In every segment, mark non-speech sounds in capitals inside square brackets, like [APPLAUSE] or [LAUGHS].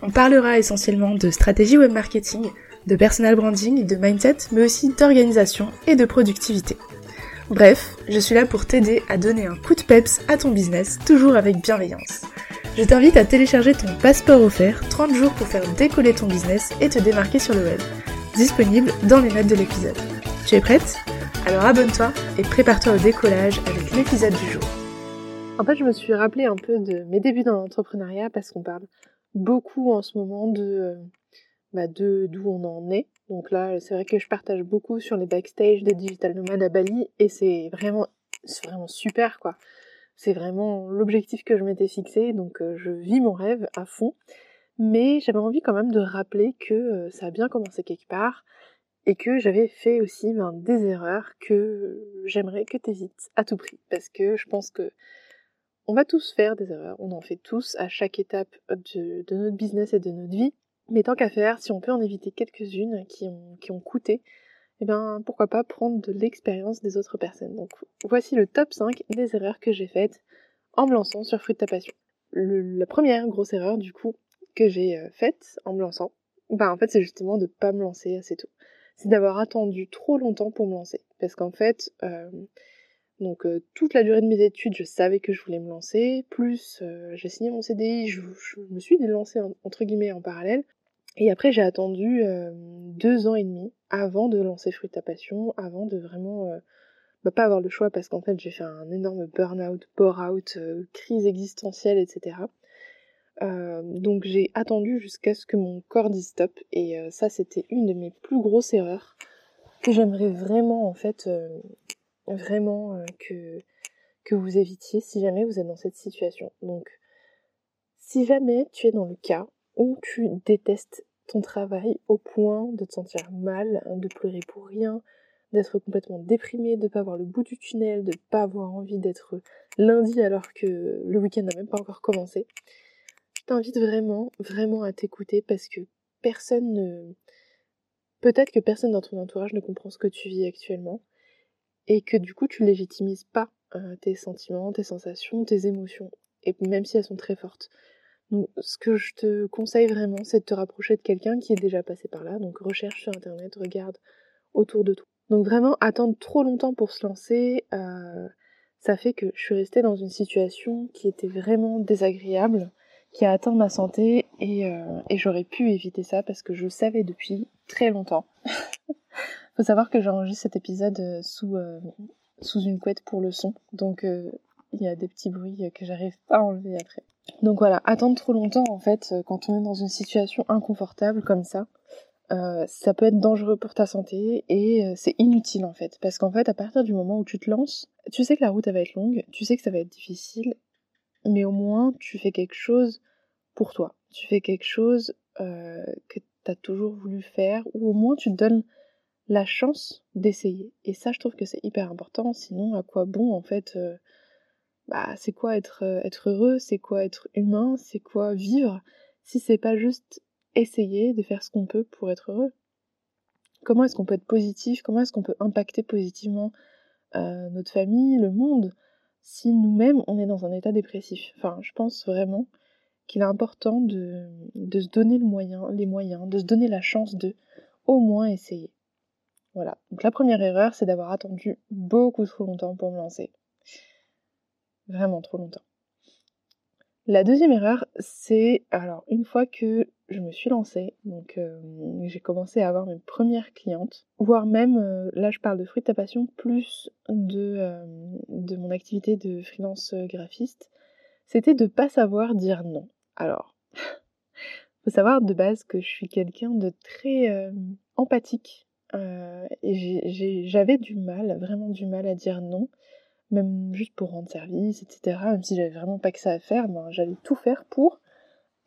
On parlera essentiellement de stratégie web marketing, de personal branding, de mindset, mais aussi d'organisation et de productivité. Bref, je suis là pour t'aider à donner un coup de peps à ton business, toujours avec bienveillance. Je t'invite à télécharger ton passeport offert 30 jours pour faire décoller ton business et te démarquer sur le web. Disponible dans les notes de l'épisode. Tu es prête? Alors abonne-toi et prépare-toi au décollage avec l'épisode du jour. En fait, je me suis rappelé un peu de mes débuts dans l'entrepreneuriat parce qu'on parle beaucoup en ce moment de euh, bah de d'où on en est. Donc là, c'est vrai que je partage beaucoup sur les backstage des digital nomades à Bali et c'est vraiment c'est vraiment super quoi. C'est vraiment l'objectif que je m'étais fixé, donc euh, je vis mon rêve à fond. Mais j'avais envie quand même de rappeler que euh, ça a bien commencé quelque part et que j'avais fait aussi ben, des erreurs que j'aimerais que tu évites à tout prix. Parce que je pense que on va tous faire des erreurs, on en fait tous à chaque étape de, notre business et de notre vie. Mais tant qu'à faire, si on peut en éviter quelques-unes qui ont, coûté, eh bien pourquoi pas prendre de l'expérience des autres personnes. Donc voici le top 5 des erreurs que j'ai faites en me lançant sur Fruit de ta passion. la première grosse erreur du coup que j'ai euh, faite en me lançant, bah en fait c'est justement de pas me lancer assez tôt. C'est d'avoir attendu trop longtemps pour me lancer. Parce qu'en fait, euh, donc euh, toute la durée de mes études, je savais que je voulais me lancer. Plus euh, j'ai signé mon CDI, je, me suis lancée entre guillemets en parallèle. Et après j'ai attendu euh, deux ans et demi avant de lancer Fruit ta passion, avant de vraiment bah, pas avoir le choix parce qu'en fait j'ai fait un énorme burn-out, bore-out, crise existentielle, etc. donc j'ai attendu jusqu'à ce que mon corps dise stop et ça c'était une de mes plus grosses erreurs que j'aimerais vraiment en fait vraiment euh, que, vous évitiez si jamais vous êtes dans cette situation. Donc, si jamais tu es dans le cas où tu détestes ton travail au point de te sentir mal, de pleurer pour rien, d'être complètement déprimé, de pas voir le bout du tunnel, de pas avoir envie d'être lundi alors que le week-end n'a même pas encore commencé, je t'invite vraiment, vraiment à t'écouter parce que personne ne... Peut-être que personne dans ton entourage ne comprend ce que tu vis actuellement et que du coup tu légitimises pas euh, tes sentiments, tes sensations, tes émotions, et même si elles sont très fortes. Donc ce que je te conseille vraiment, c'est de te rapprocher de quelqu'un qui est déjà passé par là, donc recherche sur internet, regarde autour de toi. Donc vraiment, attendre trop longtemps pour se lancer, euh, ça fait que je suis restée dans une situation qui était vraiment désagréable, qui a atteint ma santé, et, euh, et j'aurais pu éviter ça parce que je savais depuis très longtemps [LAUGHS] Faut savoir que j'enregistre cet épisode euh, sous, euh, sous une couette pour le son, donc euh, il y a des petits bruits que j'arrive pas à enlever après. Donc voilà, attendre trop longtemps en fait, quand on est dans une situation inconfortable comme ça, ça peut être dangereux pour ta santé et c'est inutile en fait. Parce qu'en fait, à partir du moment où tu te lances, tu sais que la route elle va être longue, tu sais que ça va être difficile, mais au moins tu fais quelque chose pour toi. Tu fais quelque chose que tu as toujours voulu faire, ou au moins tu te donnes la chance d'essayer. Et ça, je trouve que c'est hyper important. Sinon, à quoi bon, en fait, euh, bah, c'est quoi être, euh, être heureux, c'est quoi être humain, c'est quoi vivre, si c'est pas juste essayer de faire ce qu'on peut pour être heureux. Comment est-ce qu'on peut être positif, comment est-ce qu'on peut impacter positivement euh, notre famille, le monde, si nous-mêmes on est dans un état dépressif. Enfin, je pense vraiment qu'il est important de, de se donner le moyen, les moyens, de se donner la chance de au moins essayer. Voilà. Donc la première erreur, c'est d'avoir attendu beaucoup trop longtemps pour me lancer. Vraiment trop longtemps. La deuxième erreur, c'est alors une fois que je me suis lancée, donc euh, j'ai commencé à avoir mes premières clientes, voire même, euh, là je parle de fruit de ta passion, plus de, euh, de mon activité de freelance graphiste, c'était de pas savoir dire non. Alors, [LAUGHS] faut savoir de base que je suis quelqu'un de très empathique et j'avais du mal, vraiment du mal à dire non, même juste pour rendre service, etc. Même si j'avais vraiment pas que ça à faire, ben, j'allais tout faire pour.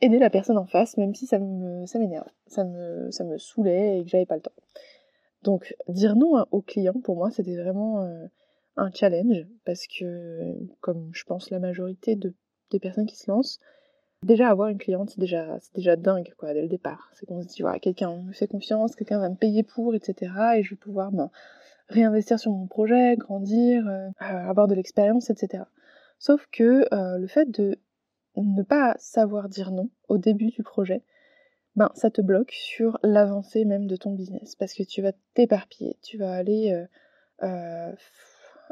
aider la personne en face, même si ça me ça m'énerve, ça me ça me saoulait et que j'avais pas le temps. Donc dire non au client pour moi c'était vraiment euh, un challenge parce que comme je pense la majorité de, des personnes qui se lancent, déjà avoir une cliente c'est déjà c'est déjà dingue quoi dès le départ. C'est qu'on se dit voilà quelqu'un me fait confiance, quelqu'un va me payer pour etc et je vais pouvoir ben, réinvestir sur mon projet, grandir, euh, avoir de l'expérience etc. Sauf que euh, le fait de ne pas savoir dire non au début du projet, ben ça te bloque sur l'avancée même de ton business parce que tu vas t'éparpiller, tu vas aller euh, euh,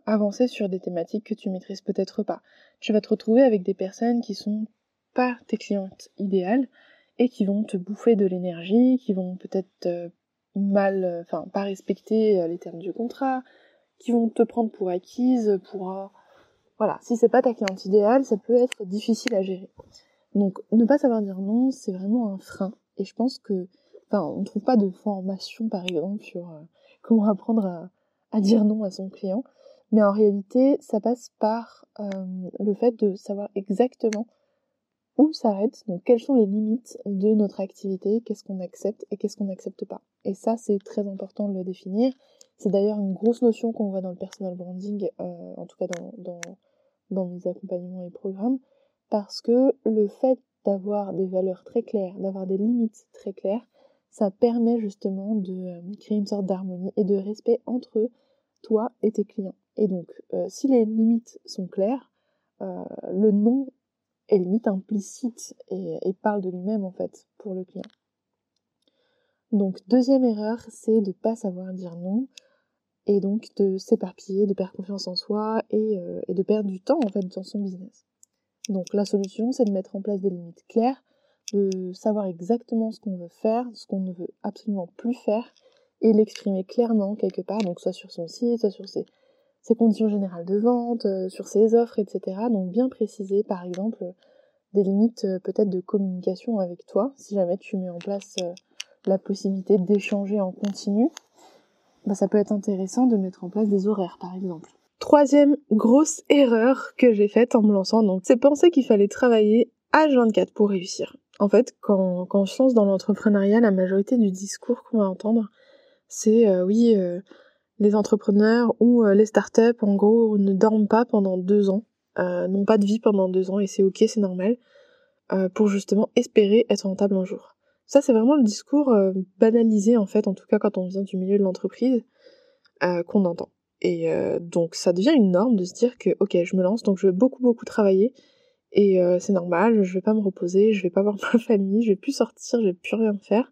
avancer sur des thématiques que tu maîtrises peut-être pas. Tu vas te retrouver avec des personnes qui sont tes clientes idéales et qui vont te bouffer de l'énergie, qui vont peut-être euh, mal, enfin pas respecter les termes du contrat, qui vont te prendre pour acquise, pour voilà, si c'est pas ta cliente idéale, ça peut être difficile à gérer. Donc ne pas savoir dire non, c'est vraiment un frein et je pense que, enfin, on ne trouve pas de formation, par exemple, sur euh, comment apprendre à, dire non à son client. Mais en réalité, ça passe par euh, le fait de savoir exactement où s'arrête, donc quelles sont les limites de notre activité, qu'est-ce qu'on accepte et qu'est-ce qu'on n'accepte pas. Et ça, c'est très important de le définir. C'est d'ailleurs une grosse notion qu'on voit dans le personal branding, euh, en tout cas dans, dans, dans mes accompagnements et programmes, parce que le fait d'avoir des valeurs très claires, d'avoir des limites très claires, ça permet justement de euh, créer une sorte d'harmonie et de respect entre toi et tes clients. Et donc, euh, si les limites sont claires, le non est limite implicite et, parle de lui-même en fait pour le client. Donc, deuxième erreur, c'est de ne pas savoir dire non et donc de s'éparpiller, de perdre confiance en soi et, et de perdre du temps en fait dans son business. Donc la solution, c'est de mettre en place des limites claires, de savoir exactement ce qu'on veut faire, ce qu'on ne veut absolument plus faire, et l'exprimer clairement quelque part, donc soit sur son site, soit sur ses, conditions générales de vente, euh, sur ses offres, etc. Donc bien préciser, par exemple, des limites euh, peut-être de communication avec toi, si jamais tu mets en place euh, la possibilité d'échanger en continu, bah, ça peut être intéressant de mettre en place des horaires, par exemple. Troisième grosse erreur que j'ai faite en me lançant, donc, c'est penser qu'il fallait travailler H24 pour réussir. En fait, quand, quand on se lance dans l'entrepreneuriat, la majorité du discours qu'on va entendre, c'est oui, les entrepreneurs ou euh, les startups, en gros, ne dorment pas pendant deux ans, n'ont pas de vie pendant deux ans, et c'est ok, c'est normal, pour justement espérer être rentable un jour. Ça, c'est vraiment le discours banalisé, en fait, en tout cas quand on vient du milieu de l'entreprise, qu'on entend. Et euh, donc ça devient une norme de se dire que ok je me lance donc je vais beaucoup beaucoup travailler et euh, c'est normal, je vais pas me reposer, je vais pas voir [LAUGHS] ma famille, je vais plus sortir, je vais plus rien faire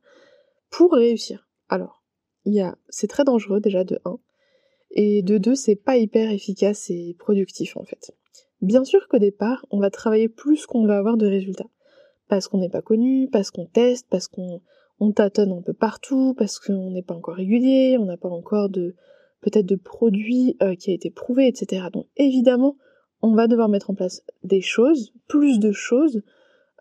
pour réussir. Alors, c'est très dangereux déjà de 1 et de 2 c'est pas hyper efficace et productif en fait. Bien sûr qu'au départ, on va travailler plus qu'on va avoir de résultats parce qu'on n'est pas connu, parce qu'on teste, parce qu'on on tâtonne un peu partout, parce qu'on n'est pas encore régulier, on n'a pas encore de peut-être de produits euh, qui a été prouvé, etc. Donc évidemment, on va devoir mettre en place des choses, plus de choses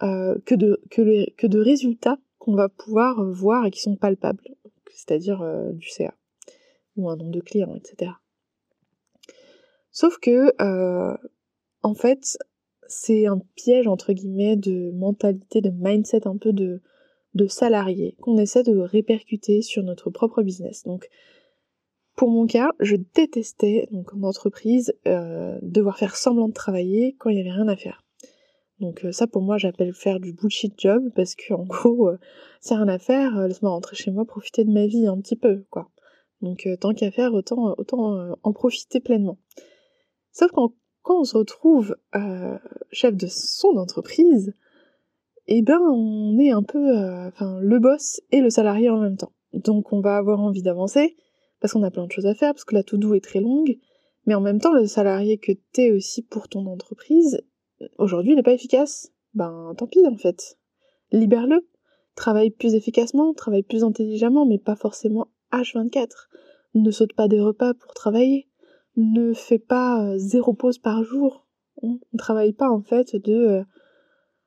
euh, que, de, que de résultats qu'on va pouvoir voir et qui sont palpables, c'est-à-dire euh, du CA ou un nombre de clients, etc. Sauf que, en fait, c'est un piège entre guillemets de mentalité, de mindset un peu de, de salarié qu'on essaie de répercuter sur notre propre business. Donc pour mon cas, je détestais, donc en entreprise, euh, devoir faire semblant de travailler quand il n'y avait rien à faire. Donc euh, ça pour moi j'appelle faire du bullshit job parce que en [LAUGHS] gros, euh, a rien à faire, laisse-moi rentrer chez moi, profiter de ma vie un petit peu, quoi. Donc tant qu'à faire, autant, en profiter pleinement. Sauf quand, quand on se retrouve chef de son entreprise, eh ben on est un peu le boss et le salarié en même temps. Donc on va avoir envie d'avancer, parce qu'on a plein de choses à faire, parce que la to-do est très longue, mais en même temps, le salarié que t'es aussi pour ton entreprise, aujourd'hui, il n'est pas efficace. Ben, tant pis, en fait. Libère-le. Travaille plus efficacement, travaille plus intelligemment, mais pas forcément H24. Ne saute pas des repas pour travailler. Ne fais pas euh, zéro pause par jour. On ne travaille pas, en fait, de, euh,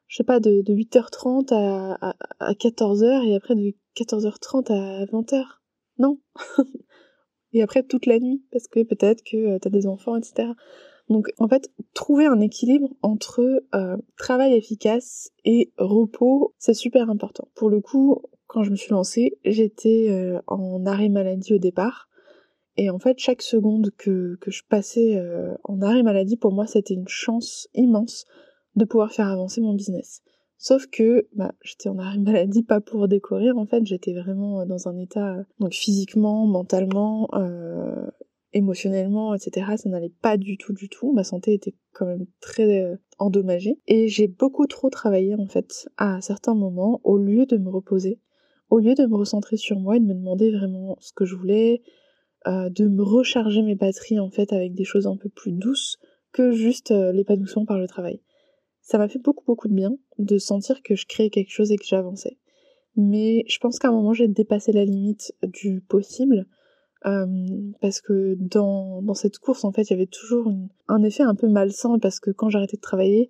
je sais pas, de, 8h30 à, à 14h et après de 14h30 à 20h. Non. [LAUGHS] et après toute la nuit, parce que peut-être que euh, t'as des enfants, etc. Donc en fait, trouver un équilibre entre euh, travail efficace et repos, c'est super important. Pour le coup, quand je me suis lancée, j'étais euh, en arrêt maladie au départ. Et en fait, chaque seconde que, je passais euh, en arrêt maladie, pour moi, c'était une chance immense de pouvoir faire avancer mon business. Sauf que bah, j'étais en arrêt maladie pas pour décorer, en fait, j'étais vraiment dans un état, donc physiquement, mentalement, émotionnellement, etc. Ça n'allait pas du tout, du tout. Ma santé était quand même très euh, endommagée. Et j'ai beaucoup trop travaillé, en fait, à certains moments, au lieu de me reposer, au lieu de me recentrer sur moi et de me demander vraiment ce que je voulais, euh, de me recharger mes batteries, en fait, avec des choses un peu plus douces que juste euh, l'épanouissement par le travail. Ça m'a fait beaucoup, beaucoup de bien de sentir que je créais quelque chose et que j'avançais. Mais je pense qu'à un moment, j'ai dépassé la limite du possible parce que dans, dans cette course, en fait, il y avait toujours un effet un peu malsain parce que quand j'arrêtais de travailler,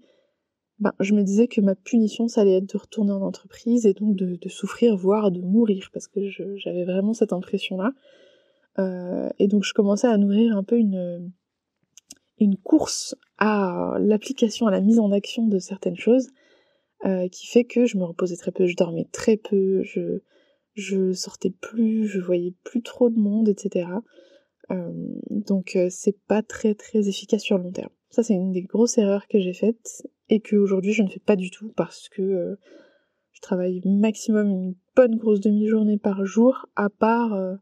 ben, je me disais que ma punition, ça allait être de retourner en entreprise et donc de, de souffrir, voire de mourir, parce que j'avais vraiment cette impression-là. Euh, et donc je commençais à nourrir un peu une, une course à l'application, à la mise en action de certaines choses, euh, qui fait que je me reposais très peu, je dormais très peu, je, je sortais plus, je voyais plus trop de monde, etc. Euh, donc euh, c'est pas très très efficace sur le long terme. Ça c'est une des grosses erreurs que j'ai faites et que aujourd'hui je ne fais pas du tout parce que euh, je travaille maximum une bonne grosse demi-journée par jour, à part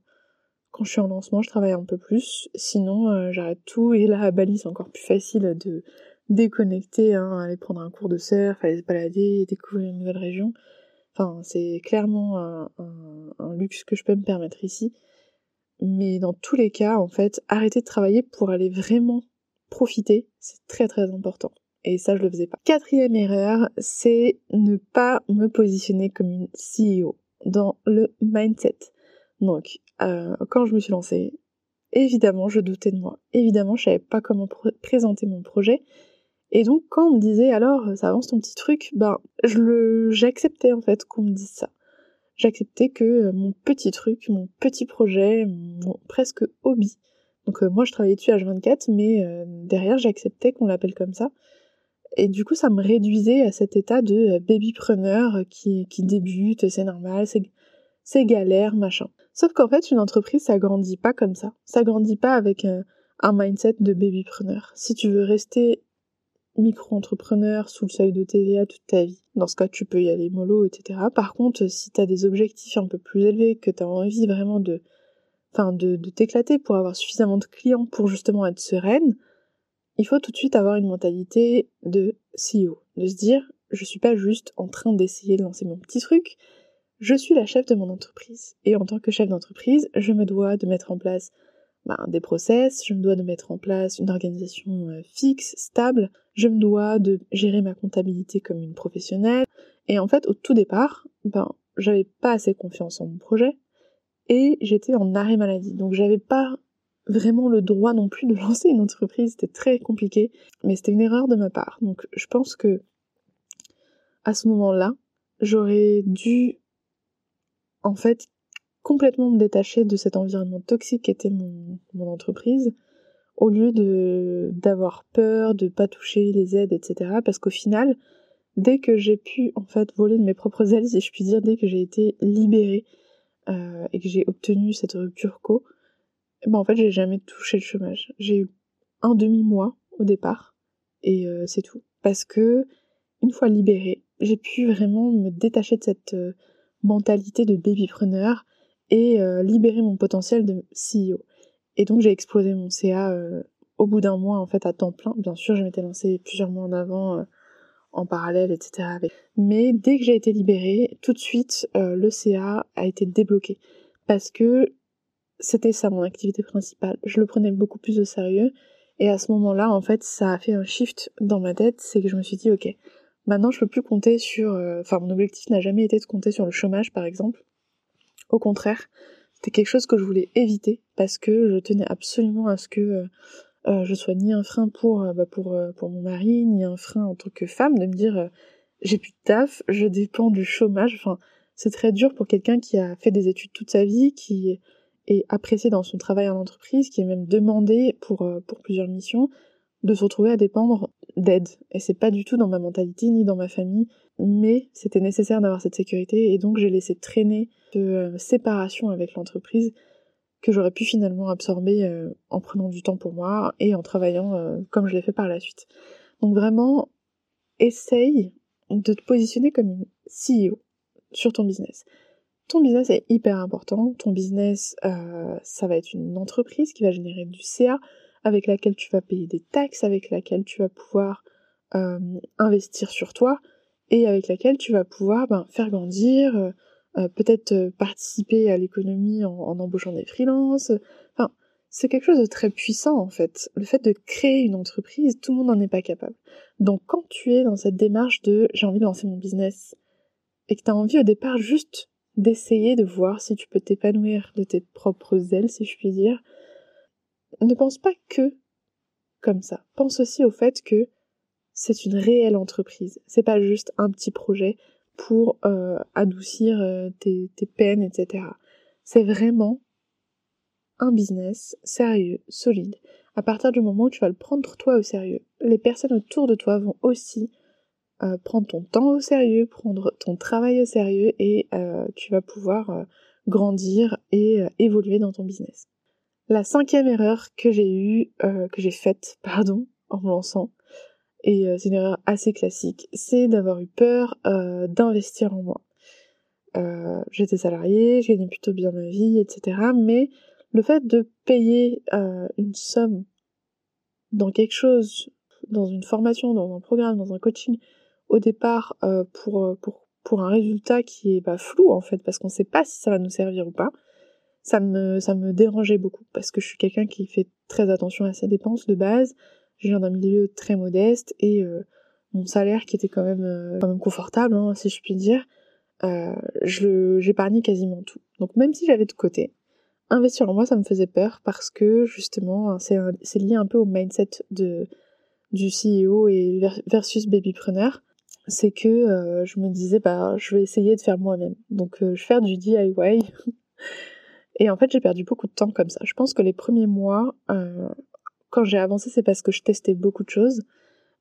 quand je suis en lancement je travaille un peu plus, sinon j'arrête tout et là à Bali c'est encore plus facile de déconnecter, hein, aller prendre un cours de surf, aller se balader, découvrir une nouvelle région. Enfin, c'est clairement un, luxe que je peux me permettre ici. Mais dans tous les cas, en fait, arrêter de travailler pour aller vraiment profiter, c'est très très important. Et ça, je le faisais pas. Quatrième erreur, c'est ne pas me positionner comme une CEO dans le mindset. Donc, euh, quand je me suis lancée, évidemment, je doutais de moi. Évidemment, je savais pas comment présenter mon projet. Et donc quand on me disait alors ça avance ton petit truc, ben je le j'acceptais en fait qu'on me dise ça. J'acceptais que euh, mon petit truc, mon petit projet, mon presque hobby. Donc euh, moi je travaillais dessus H24 mais euh, derrière j'acceptais qu'on l'appelle comme ça. Et du coup ça me réduisait à cet état de babypreneur qui, qui débute, c'est normal, c'est c'est galère, machin. Sauf qu'en fait une entreprise ça grandit pas comme ça. Ça grandit pas avec un, un mindset de babypreneur. Si tu veux rester micro-entrepreneur sous le seuil de TVA toute ta vie. Dans ce cas, tu peux y aller mollo, etc. Par contre, si tu as des objectifs un peu plus élevés, que tu as envie vraiment de, enfin, de, de t'éclater pour avoir suffisamment de clients pour justement être sereine, il faut tout de suite avoir une mentalité de CEO. De se dire, je suis pas juste en train d'essayer de lancer mon petit truc, je suis la chef de mon entreprise. Et en tant que chef d'entreprise, je me dois de mettre en place ben, des process, je me dois de mettre en place une organisation euh, fixe, stable, je me dois de gérer ma comptabilité comme une professionnelle. Et en fait, au tout départ, ben, j'avais pas assez confiance en mon projet et j'étais en arrêt maladie. Donc j'avais pas vraiment le droit non plus de [LAUGHS] lancer une entreprise, c'était très compliqué, mais c'était une erreur de ma part. Donc je pense que à ce moment-là, j'aurais dû en fait complètement me détacher de cet environnement toxique qu'était mon, mon entreprise, au lieu de d'avoir peur, de pas toucher les aides, etc. Parce qu'au final, dès que j'ai pu en fait voler de mes propres ailes, si je puis dire, dès que j'ai été libérée euh, et que j'ai obtenu cette rupture co, ben en fait j'ai jamais touché le chômage. J'ai eu un demi mois au départ et euh, c'est tout. Parce que une fois libérée, j'ai pu vraiment me détacher de cette euh, mentalité de babypreneur et euh, libérer mon potentiel de CEO. Et donc j'ai explosé mon CA euh, au bout d'un mois en fait à temps plein. Bien sûr, je m'étais lancée plusieurs mois en avant euh, en parallèle, etc. Mais dès que j'ai été libérée, tout de suite le CA a été débloqué parce que c'était ça mon activité principale. Je le prenais beaucoup plus au sérieux et à ce moment-là, en fait, ça a fait un shift dans ma tête, c'est que je me suis dit ok, maintenant je peux plus compter sur. Enfin, mon objectif n'a jamais été de compter sur le chômage, par exemple au contraire, c'était quelque chose que je voulais éviter parce que je tenais absolument à ce que euh, euh, je sois ni un frein pour euh, bah, pour mon mari, ni un frein en tant que femme de me dire j'ai plus de taf, je dépends du chômage. Enfin, c'est très dur pour quelqu'un qui a fait des études toute sa vie, qui est apprécié dans son travail en entreprise, qui est même demandé pour plusieurs missions, de se retrouver à dépendre d'aide. Et c'est pas du tout dans ma mentalité ni dans ma famille, mais c'était nécessaire d'avoir cette sécurité et donc j'ai laissé traîner de euh, séparation avec l'entreprise que j'aurais pu finalement absorber euh, en prenant du temps pour moi et en travaillant euh, comme je l'ai fait par la suite. Donc vraiment, essaye de te positionner comme une CEO sur ton business. Ton business est hyper important. Ton business, ça va être une entreprise qui va générer du CA, avec laquelle tu vas payer des taxes, avec laquelle tu vas pouvoir euh, investir sur toi et avec laquelle tu vas pouvoir ben, faire grandir, euh, euh, peut-être participer à l'économie en, embauchant des freelances. Enfin, c'est quelque chose de très puissant en fait. Le fait de créer une entreprise, tout le monde n'en est pas capable. Donc quand tu es dans cette démarche de j'ai envie de lancer mon business et que tu as envie au départ juste d'essayer de voir si tu peux t'épanouir de tes propres ailes, si je puis dire, ne pense pas que comme ça. Pense aussi au fait que c'est une réelle entreprise. C'est pas juste un petit projet pour euh, adoucir euh, tes, peines, etc. C'est vraiment un business sérieux, solide. À partir du moment où tu vas le prendre toi au sérieux, les personnes autour de toi vont aussi euh, prendre ton temps au sérieux, prendre ton travail au sérieux et tu vas pouvoir grandir et évoluer dans ton business. La cinquième erreur que j'ai eue, euh, que j'ai faite, [LAUGHS] pardon, en me lançant, et euh, c'est une erreur assez classique, c'est d'avoir eu peur euh, d'investir en moi. J'étais salariée, je gagnais plutôt bien ma vie, etc. Mais le fait de payer une somme dans quelque chose, dans une formation, dans un programme, dans un coaching, au départ pour, un résultat qui est bah, flou en fait, parce qu'on ne sait pas si ça va nous servir ou pas, ça me, ça me dérangeait beaucoup parce que je suis quelqu'un qui fait très attention à ses dépenses de base. Je viens d'un milieu très modeste et euh, mon salaire qui était quand même, euh, quand même confortable, hein, si je puis dire, euh, j'épargnais quasiment tout. Donc même si j'avais de côté, investir en moi, ça me faisait peur parce que justement, hein, c'est lié un peu au mindset de, du CEO et versus babypreneur. C'est que je me disais, bah, je vais essayer de faire moi-même. Donc je vais faire du DIY. [LAUGHS] Et en fait, j'ai perdu beaucoup de temps comme ça. Je pense que les premiers mois, euh, quand j'ai avancé, c'est parce que je testais beaucoup de choses,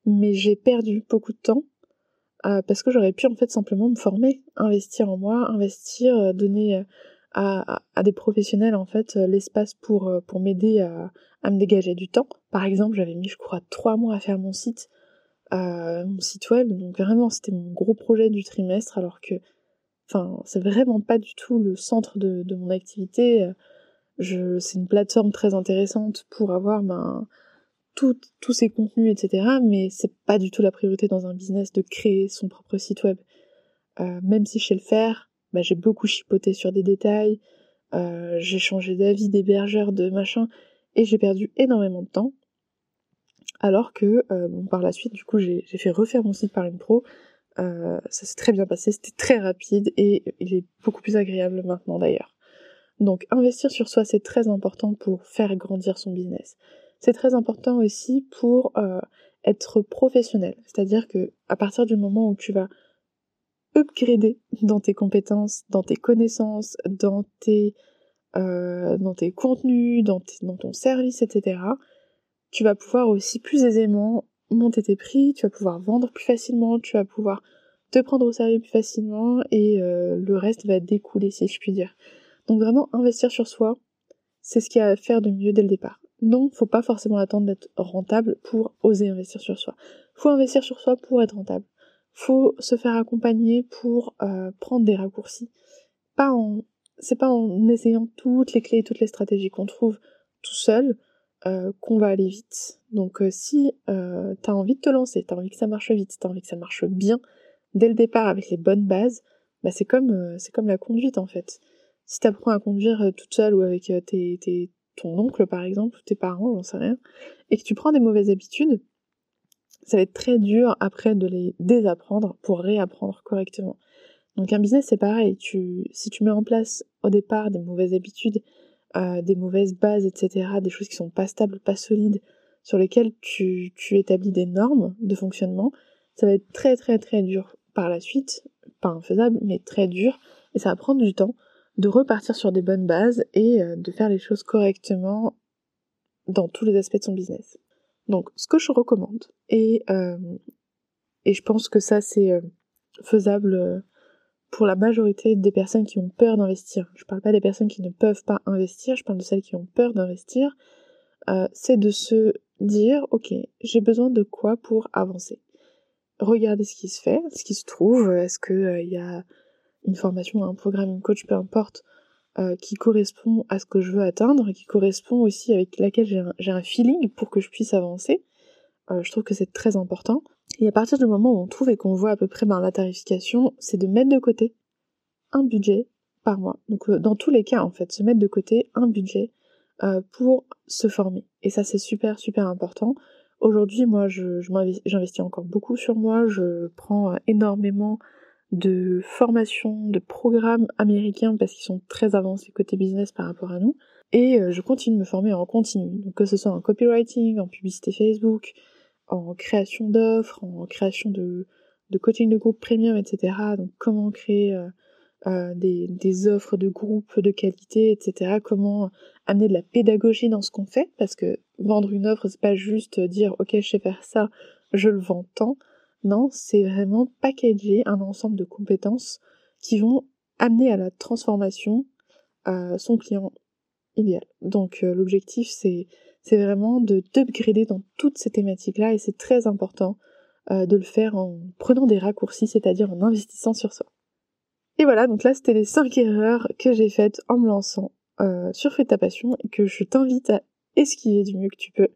mais j'ai perdu beaucoup de temps euh, parce que j'aurais pu en fait simplement me former, investir en moi, investir, euh, donner à, des professionnels en fait l'espace pour m'aider à, à, me dégager du temps. Par exemple, j'avais mis, je crois, trois mois à faire mon site, mon site web, donc vraiment c'était mon gros projet du trimestre, alors que Enfin, c'est vraiment pas du tout le centre de, mon activité. C'est une plateforme très intéressante pour avoir ben, tous ces contenus, etc. Mais c'est pas du tout la priorité dans un business de créer son propre site web. Euh, même si je sais le faire, ben, j'ai beaucoup chipoté sur des détails, euh, j'ai changé d'avis d'hébergeur, de machin, et j'ai perdu énormément de temps. Alors que, euh, par la suite, du coup, j'ai fait refaire mon site par une pro, euh, ça s'est très bien passé, c'était très rapide et il est beaucoup plus agréable maintenant d'ailleurs. Donc investir sur soi c'est très important pour faire grandir son business. C'est très important aussi pour euh, être professionnel, c'est-à-dire que à partir du moment où tu vas upgrader dans tes compétences, dans tes connaissances, dans tes euh, contenus, dans ton service, etc. Tu vas pouvoir aussi plus aisément monter tes prix, tu vas pouvoir vendre plus facilement, tu vas pouvoir te prendre au sérieux plus facilement et euh, le reste va découler si je puis dire. Donc vraiment investir sur soi, c'est ce qu'il y a à faire de mieux dès le départ. Non, faut pas forcément attendre d'être rentable pour oser investir sur soi. Faut investir sur soi pour être rentable. Faut se faire accompagner pour euh, prendre des raccourcis. Pas en, c'est pas en essayant toutes les clés, toutes les stratégies qu'on trouve tout seul euh, qu'on va aller vite. Donc euh, si euh, t'as envie de te lancer, t'as envie que ça marche vite, t'as envie que ça marche bien, dès le départ avec les bonnes bases, bah c'est comme euh, c'est comme la conduite en fait. Si t'apprends à conduire toute seule ou avec tes, tes, ton oncle par exemple, ou tes parents, j'en sais rien, et que tu prends des mauvaises habitudes, ça va être très dur après de les désapprendre pour réapprendre correctement. Donc un business c'est pareil, tu, si tu mets en place au départ des mauvaises habitudes des mauvaises bases, etc., des choses qui sont pas stables, pas solides, sur lesquelles tu, tu établis des normes de fonctionnement, ça va être très très très dur par la suite, pas infaisable, mais très dur, et ça va prendre du temps de repartir sur des bonnes bases et euh, de faire les choses correctement dans tous les aspects de son business. Donc, ce que je recommande, et, euh, je pense que ça c'est euh, faisable euh, pour la majorité des personnes qui ont peur d'investir. Je parle pas des personnes qui ne peuvent pas investir, je parle de celles qui ont peur d'investir. c'est de se dire, ok, j'ai besoin de quoi pour avancer? Regardez ce qui se fait, ce qui se trouve. Est-ce que il y a une formation, un programme, une coach, peu importe, euh, qui correspond à ce que je veux atteindre, qui correspond aussi avec laquelle j'ai un, feeling pour que je puisse avancer? Euh, je trouve que c'est très important. Et à partir du moment où on trouve et qu'on voit à peu près ben, la tarification, c'est de mettre de côté un budget par mois. Donc euh, dans tous les cas, en fait, se mettre de côté un budget pour se former. Et ça, c'est super, super important. Aujourd'hui, moi, j'investis encore beaucoup sur moi. Je prends énormément de formation, de programmes américains parce qu'ils sont très avancés côté business par rapport à nous. Et euh, je continue de me former en continu, donc que ce soit en copywriting, en publicité Facebook, en création d'offres, en création de, de coaching de groupe premium, etc. Donc comment créer euh, euh, des, des, offres de groupe de qualité, etc. Comment amener de la pédagogie dans ce qu'on fait, parce que vendre une offre, c'est pas juste dire ok je sais faire ça, je le vends tant. Non, c'est vraiment packager un ensemble de compétences qui vont amener à la transformation à son client idéal. Donc euh, l'objectif c'est c'est vraiment de t'upgrader dans toutes ces thématiques-là et c'est très important euh, de le faire en prenant des raccourcis, c'est-à-dire en investissant sur soi. Et voilà, donc là c'était les 5 erreurs que j'ai faites en me lançant euh, sur Fais ta passion et que je t'invite à esquiver du mieux que tu peux.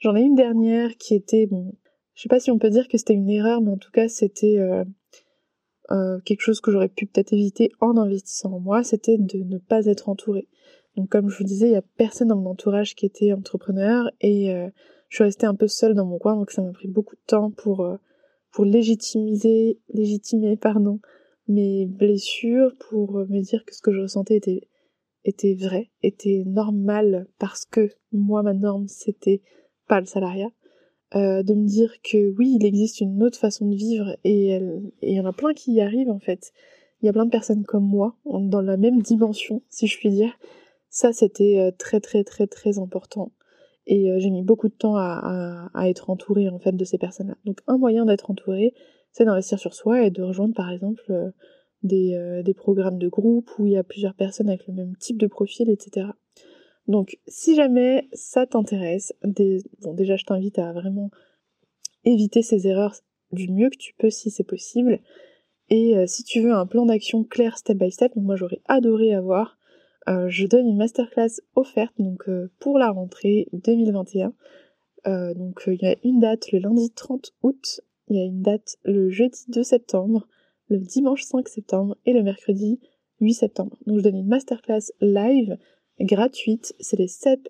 J'en ai une dernière qui était, bon, je sais pas si on peut dire que c'était une erreur, mais en tout cas c'était euh, quelque chose que j'aurais pu peut-être éviter en investissant en moi, c'était de ne pas être entourée. Donc comme je vous disais, il y a personne dans mon entourage qui était entrepreneur et euh, je suis restée un peu seule dans mon coin, donc ça m'a pris beaucoup de temps pour pour légitimiser, légitimer pardon mes blessures, pour me dire que ce que je ressentais était était vrai, était normal parce que moi ma norme c'était pas le salariat euh, de me dire que oui, il existe une autre façon de vivre et il y en a plein qui y arrivent en fait. Il y a plein de personnes comme moi, dans la même dimension, si je puis dire. Ça, c'était euh, très très très très important. Et euh, j'ai mis beaucoup de temps à, être entourée en fait de ces personnes-là. Donc un moyen d'être entourée, c'est d'investir sur soi et de rejoindre par exemple des, des programmes de groupe où il y a plusieurs personnes avec le même type de profil, etc. Donc si jamais ça t'intéresse, bon déjà je t'invite à vraiment éviter ces erreurs du mieux que tu peux si c'est possible. Et euh, si tu veux un plan d'action clair step by step, donc moi j'aurais adoré avoir, euh, je donne une masterclass offerte donc euh, pour la rentrée 2021. donc il y a une date le lundi 30 août, il y a une date le jeudi 2 septembre, le dimanche 5 septembre et le mercredi 8 septembre. Donc je donne une masterclass live gratuite. C'est les 7,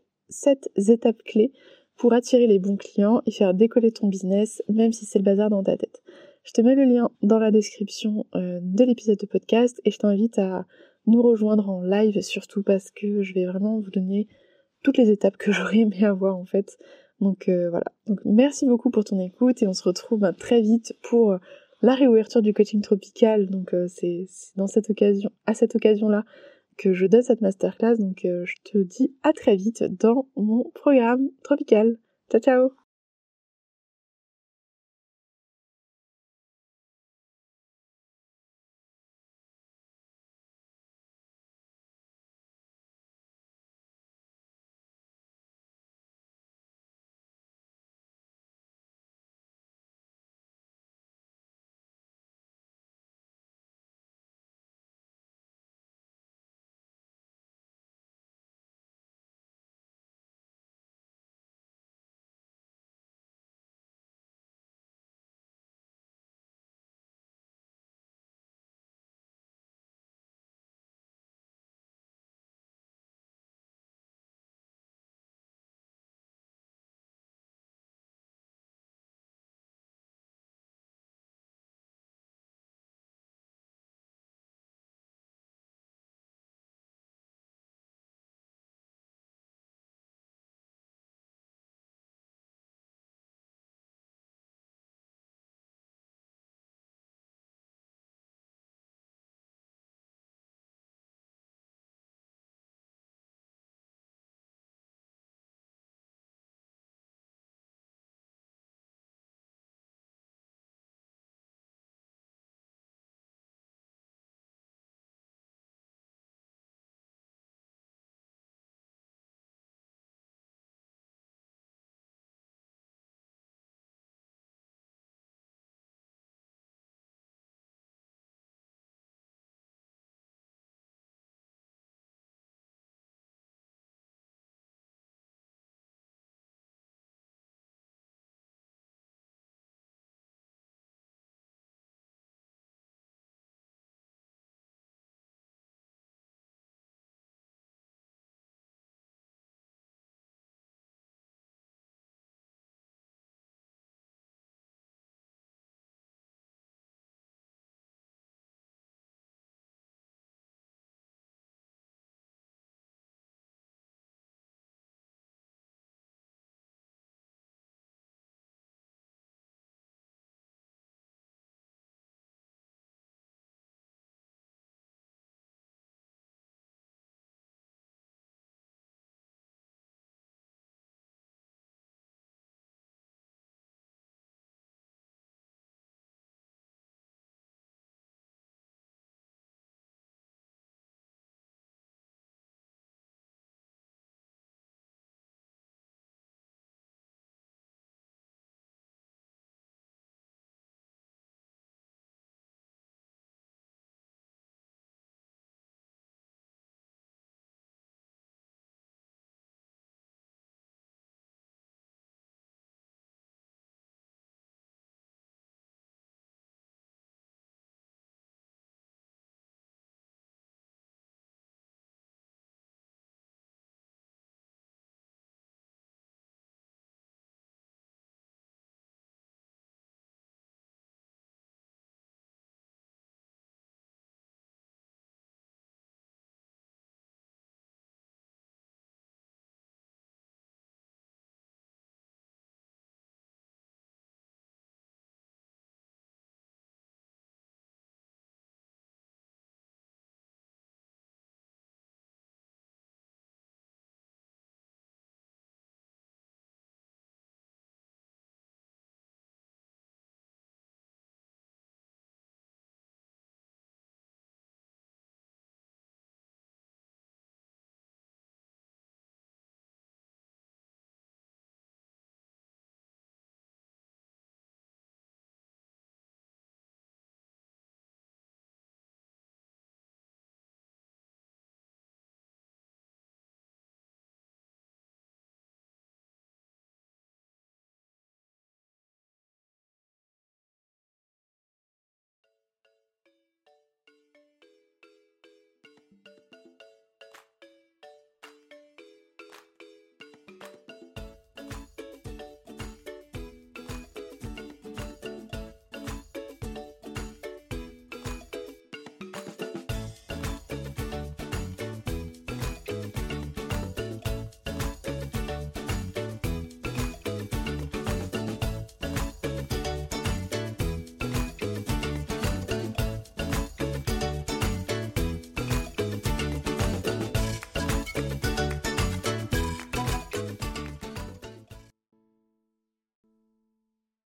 étapes clés pour attirer les bons clients et faire décoller ton business, même si c'est le bazar dans ta tête. Je te mets le lien dans la description euh, de l'épisode de podcast et je t'invite à nous rejoindre en live surtout parce que je vais vraiment vous donner toutes les étapes que [LAUGHS] j'aurais aimé avoir en fait. Donc euh, voilà. Donc merci beaucoup pour ton écoute et on se retrouve bah, très vite pour euh, la réouverture du coaching tropical. Donc c'est dans cette occasion, à cette occasion là que je donne cette masterclass. Donc euh, je te dis à très vite dans mon programme tropical. Ciao ciao